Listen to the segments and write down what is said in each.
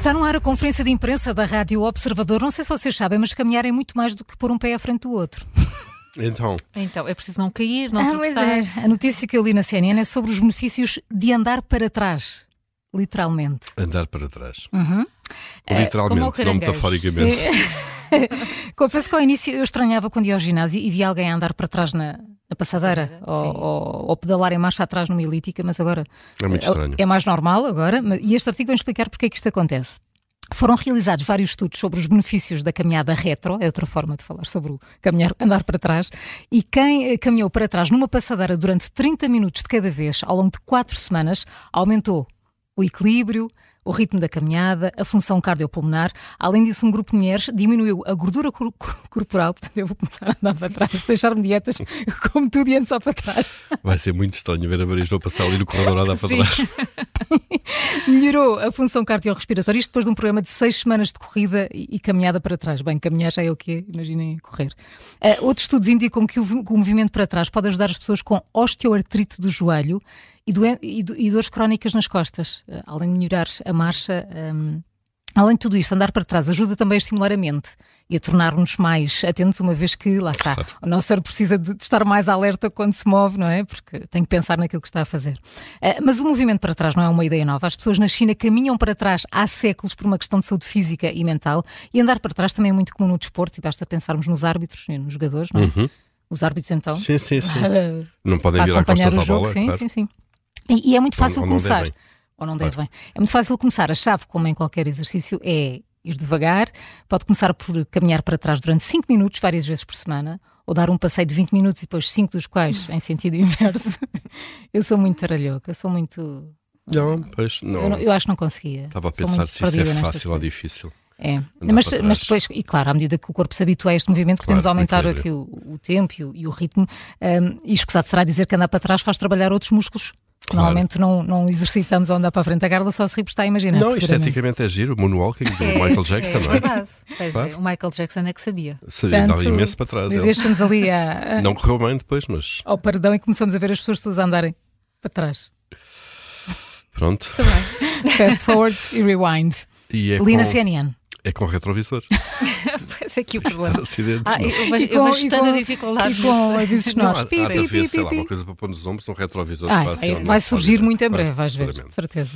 Está no ar a conferência de imprensa da Rádio Observador. Não sei se vocês sabem, mas caminhar é muito mais do que pôr um pé à frente do outro. Então. Então, é preciso não cair, não ah, tropeçar. É. A notícia que eu li na CNN é sobre os benefícios de andar para trás. Literalmente. Andar para trás. Uhum. Literalmente, não metaforicamente. Confesso que ao início eu estranhava quando ia ao ginásio e via alguém andar para trás na, na passadeira ou, ou, ou, pedalar em marcha atrás numa elíptica, mas agora é muito estranho. É, é mais normal agora. E este artigo vai explicar porque é que isto acontece. Foram realizados vários estudos sobre os benefícios da caminhada retro, é outra forma de falar sobre o caminhar, andar para trás, e quem eh, caminhou para trás numa passadeira durante 30 minutos de cada vez, ao longo de 4 semanas, aumentou o equilíbrio, o ritmo da caminhada, a função cardiopulmonar. Além disso, um grupo de mulheres diminuiu a gordura cor corporal, portanto eu vou começar a andar para trás, deixar-me dietas como tudo e antes só para trás. Vai ser muito estranho ver a Maria João passar ali no corredor a andar para trás. Melhorou a função cardiorrespiratória, isto depois de um programa de seis semanas de corrida e, caminhada para trás. Bem, caminhar já é o quê? Imaginem correr. Uh, outros estudos indicam que o, que o movimento para trás pode ajudar as pessoas com osteoartrite do joelho e, e, e dores crónicas nas costas, uh, além de melhorar a marcha. Um, além de tudo isto, andar para trás ajuda também a estimular a mente e a tornar-nos mais atentos, uma vez que, lá está, o nosso cérebro precisa de estar mais alerta quando se move, não é? Porque tem que pensar naquilo que está a fazer. Uh, mas o movimento para trás não é uma ideia nova. As pessoas na China caminham para trás há séculos por uma questão de saúde física e mental, e andar para trás também é muito comum no desporto, e basta pensarmos nos árbitros e nos jogadores, não é? Uhum. Os árbitros, então. Sim, sim, sim. não podem virar acompanhar costas o jogo, bola, sim, claro. sim, sim. E, e é muito fácil ou não começar. devem. Ou não Claro. devem. É muito fácil começar. A chave, como em qualquer exercício, é ir devagar. Pode começar por caminhar para trás durante 5 minutos, várias vezes por semana, ou dar um passeio de 20 minutos e depois 5 dos quais em sentido inverso. eu sou muito taralhoca, sou muito. Não, pois, não. Eu, eu acho que não conseguia. Estava a pensar se isso é fácil ou difícil. É, mas, mas depois, e claro, à medida que o corpo se habitua a este movimento, podemos Claro, aumentar o aqui o, o tempo e o, e o ritmo. Um, e escusado será dizer que andar para trás faz trabalhar outros músculos. Que Claro. Normalmente não, não exercitamos a andar para a frente. A Carla só se ri estar a imaginar. Não, esteticamente é giro, o moonwalking do Michael Jackson, é não é? verdade. Pois Claro. é, o Michael Jackson é que sabia. Sabia, andava imenso para trás. que estamos ali a, a- Não correu bem depois, mas ao paredão e começamos a ver as pessoas todas andarem para trás. pronto. Fast forward e rewind. E é Ali na com, CNN. é com retrovisor. É aqui o problema. Ah, eu vejo, eu com- vejo tanta com- dificuldade e com avisos Não, há, sonoros. há Pi, de haver, sei lá, uma coisa para pôr nos ombros, um retrovisor Ah, que vai, vai, vai surgir muito em breve, vais ver, de certeza.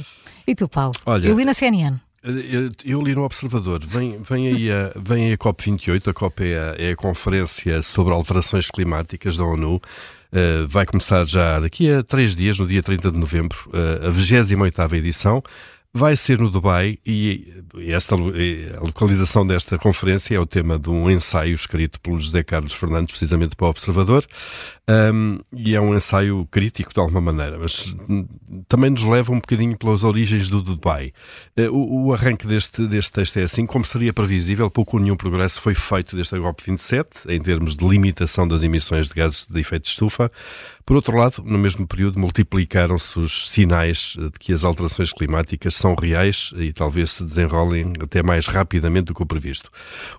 E tu, Paulo? Olha, eu li na CNN. Eu, eu li no Observador, vem, vem, aí a, vem aí a COP28, a COP é a, é a conferência sobre alterações climáticas da ONU. Uh, vai começar já daqui a três dias, no dia 30 de novembro, uh, a 28ª edição. Vai ser no Dubai e esta, a localização desta conferência é o tema de um ensaio escrito pelo José Carlos Fernandes, precisamente para o Observador, um, e é um ensaio crítico de alguma maneira, mas também nos leva um bocadinho pelas origens do Dubai. Eh, O, o arranque deste, deste texto é assim, como seria previsível, pouco ou nenhum progresso foi feito deste COP27, em termos de limitação das emissões de gases de efeito de estufa. Por outro lado, no mesmo período, multiplicaram-se os sinais eh, de que as alterações climáticas são reais e talvez se desenrolem até mais rapidamente do que o previsto.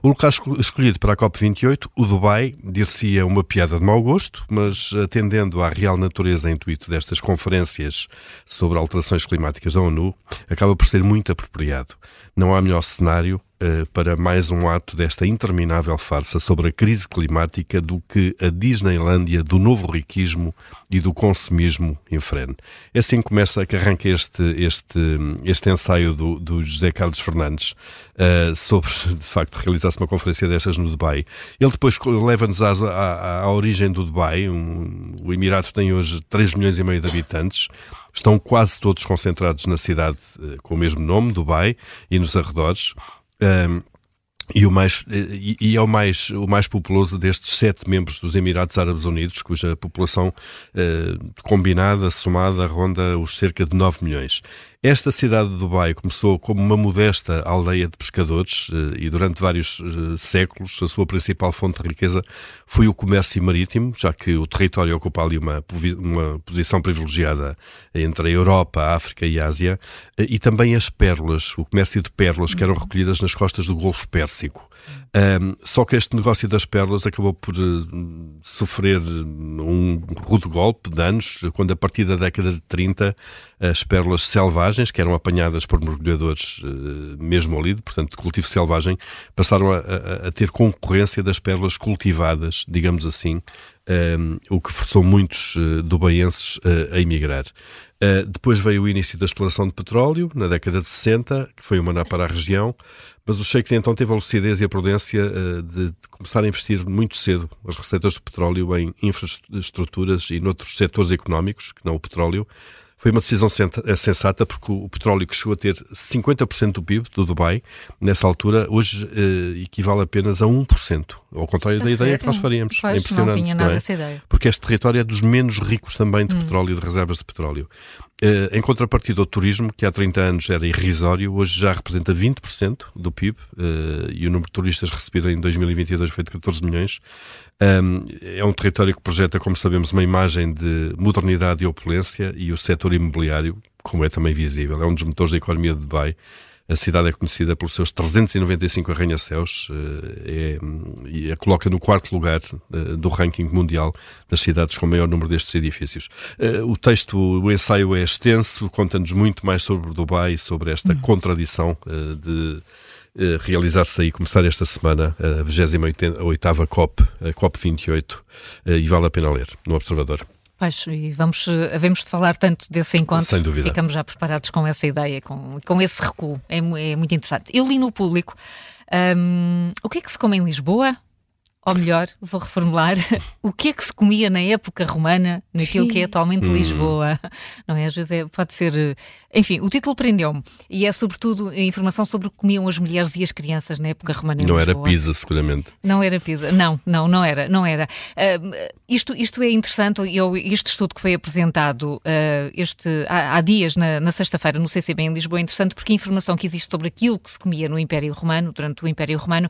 O local esco- escolhido para a COP28, o Dubai, dir-se-ia uma piada de mau gosto, mas atendendo à real natureza e intuito destas conferências sobre alterações climáticas da ONU, acaba por ser muito apropriado. Não há melhor cenário para mais um ato desta interminável farsa sobre a crise climática do que a Disneylândia do novo riquismo e do consumismo em frente. É assim que começa, que arranca este, este, este ensaio do, do José Carlos Fernandes eh, sobre, de facto, realizar-se uma conferência destas no Dubai. Ele depois leva-nos à, à, à origem do Dubai. Um, o Emirato tem hoje 3 milhões e meio de habitantes. Estão quase todos concentrados na cidade eh, com o mesmo nome, Dubai, e nos arredores. Um, e, o mais, e, e é o mais, o mais populoso destes sete membros dos Emirados Árabes Unidos, cuja população eh, combinada, somada, ronda os cerca de 9 milhões. Esta cidade de Dubai começou como uma modesta aldeia de pescadores eh, e durante vários eh, séculos a sua principal fonte de riqueza foi o comércio marítimo, já que o território ocupa ali uma, uma posição privilegiada entre a Europa, a África e a Ásia, eh, e também as pérolas, o comércio de pérolas que eram recolhidas nas costas do Golfo Pérsico. Um, só que este negócio das pérolas acabou por eh, sofrer um rude golpe de anos, quando a partir da década de 30 as pérolas selvagens, que eram apanhadas por mergulhadores mesmo ali, portanto, de cultivo selvagem, passaram a, a, a ter concorrência das pérolas cultivadas, digamos assim, um, o que forçou muitos uh, uh, a emigrar. Uh, depois veio o início da exploração de petróleo, na década de 60, que foi uma maná para a região, mas o Sheikh então teve a lucidez e a prudência uh, de, de, começar a investir muito cedo as receitas de petróleo em infraestruturas e noutros setores económicos, que não o petróleo, foi uma decisão eh, sensata porque o petróleo que chegou a ter 50% do PIB do Dubai, nessa altura, hoje eh, equivale apenas a 1%. Ao contrário a da sério? ideia que nós faríamos. Pois, é impressionante. Não tinha nada não é? essa ideia. Porque este território é dos menos ricos também de hum. petróleo, de reservas de petróleo. Uh, em contrapartida ao turismo, que há 30 anos era irrisório, hoje já representa 20% do PIB uh, e o número de turistas recebido em 2022 foi de 14 milhões. É um território que projeta, como sabemos, uma imagem de modernidade e opulência e o setor imobiliário, como é também visível, é um dos motores da economia de Dubai. A cidade é conhecida pelos seus 395 arranha-céus eh, é, e a coloca no quarto lugar eh, do ranking mundial das cidades com maior número destes edifícios. Eh, o texto, o ensaio é extenso, conta-nos muito mais sobre Dubai e sobre esta uhum. contradição de realizar-se aí, começar esta semana a 28ª COP, a COP28, e vale a pena ler no Observador. Pois, e vamos, havemos de falar tanto desse encontro. Sem dúvida. Ficamos já preparados com essa ideia, com, com esse recuo. É, é muito interessante. Eu li no público um, o que é que se come em Lisboa? Ou melhor, vou reformular, o que é que se comia na época romana, naquilo que é atualmente hum. Lisboa? Não é? Às vezes é, pode ser. Eh, enfim, o título prendeu-me e é sobretudo a informação sobre o que comiam as mulheres e as crianças na época romana. Não era pizza, seguramente. Não era pizza, não, não, não era, não era. Uh, isto, isto é interessante, eu, este estudo que foi apresentado uh, este, há, há, dias, na, na sexta-feira, no CCB em Lisboa, é interessante porque a informação que existe sobre aquilo que se comia no Império Romano, durante o Império Romano,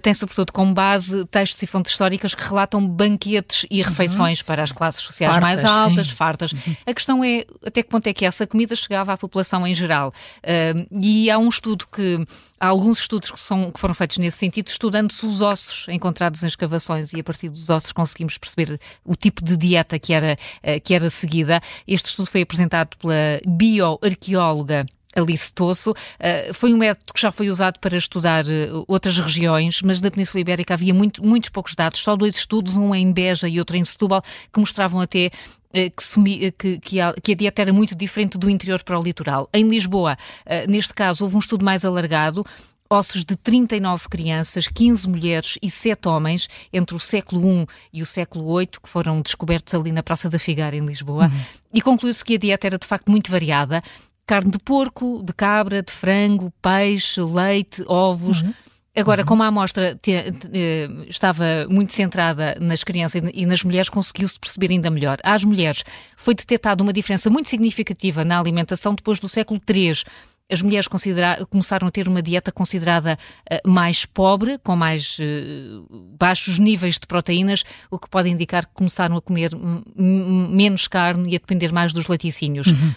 tem sobretudo como base textos e fontes históricas que relatam banquetes e refeições uhum. para as classes sociais fartas, mais altas, sim. fartas. Uhum. A questão é até que ponto é que essa comida chegava à população em geral. Uh, e há um estudo que há alguns estudos que, são, que foram feitos nesse sentido, estudando-se os ossos encontrados em escavações e a partir dos ossos conseguimos perceber o tipo de dieta que era, uh, que era seguida. Este estudo foi apresentado pela bioarqueóloga Alice Tosso. Uh, foi um método que já foi usado para estudar uh, outras regiões, mas na Península Ibérica havia muito, muitos poucos dados, só dois estudos, um em Beja e outro em Setúbal, que mostravam até eh, que, sumi, que, que, a, que, a, dieta era muito diferente do interior para o litoral. Em Lisboa, neste caso, houve um estudo mais alargado, ossos de 39 crianças, 15 mulheres e 7 homens entre o século I e o século VIII, que foram descobertos ali na Praça da Figueira, em Lisboa, uhum. e concluiu-se que a dieta era de facto muito variada carne de porco, de cabra, de frango, peixe, leite, ovos. Uhum. Agora, uhum. como a amostra te, te, eh, estava muito centrada nas crianças e nas mulheres, conseguiu-se perceber ainda melhor. Às mulheres foi detectada uma diferença muito significativa na alimentação depois do século III. As mulheres começaram a ter uma dieta considerada uh, mais pobre, com mais uh, baixos níveis de proteínas, o que pode indicar que começaram a comer menos carne e a depender mais dos laticínios. Uhum.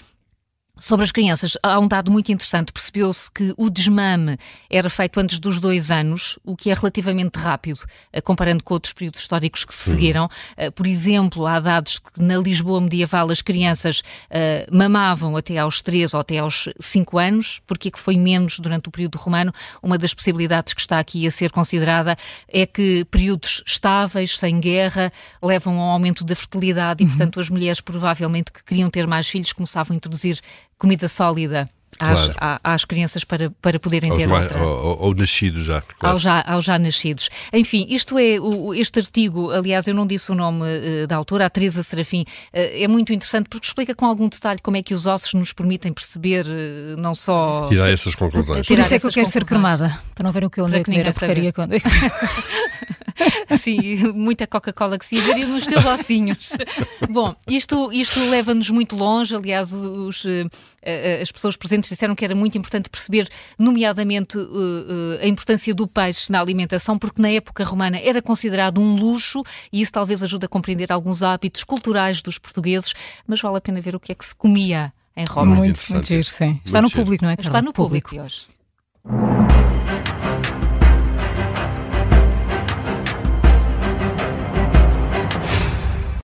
Sobre as crianças, há um dado muito interessante. Percebeu-se que o desmame era feito antes dos dois anos, o que é relativamente rápido, eh, comparando com outros períodos históricos que se seguiram. Uhum. Por exemplo, há dados que na Lisboa medieval as crianças uh, mamavam até aos 3 ou até aos 5 anos. Porque é que foi menos durante o período romano? Uma das possibilidades que está aqui a ser considerada é que períodos estáveis, sem guerra, levam ao aumento da fertilidade e, uhum. portanto, as mulheres provavelmente que queriam ter mais filhos começavam a introduzir comida sólida às, claro. às, crianças para, para poderem Aos ter mais, outra. Ou, nascidos já, claro. Ao já. Ao já nascidos. Enfim, isto é, o, este artigo, aliás, eu não disse o nome uh, da autora, a Teresa Serafim, uh, é muito interessante porque explica com algum detalhe como é que os ossos nos permitem perceber uh, não só... Tirar essas conclusões. Por isso é que eu quero ser cremada, para não ver o que eu andei a comer a porcaria. Quando... Sim, muita Coca-Cola que se ia nos teus ossinhos. Bom, isto, isto leva-nos muito longe, aliás, os, as pessoas presentes disseram que era muito importante perceber, nomeadamente, uh, a importância do peixe na alimentação, porque na época romana era considerado um luxo e isso talvez ajude a compreender alguns hábitos culturais dos portugueses, mas vale a pena ver o que é que se comia em Roma. Muito, muito, muito giro, sim. Está no público, não é? Está no público, público hoje.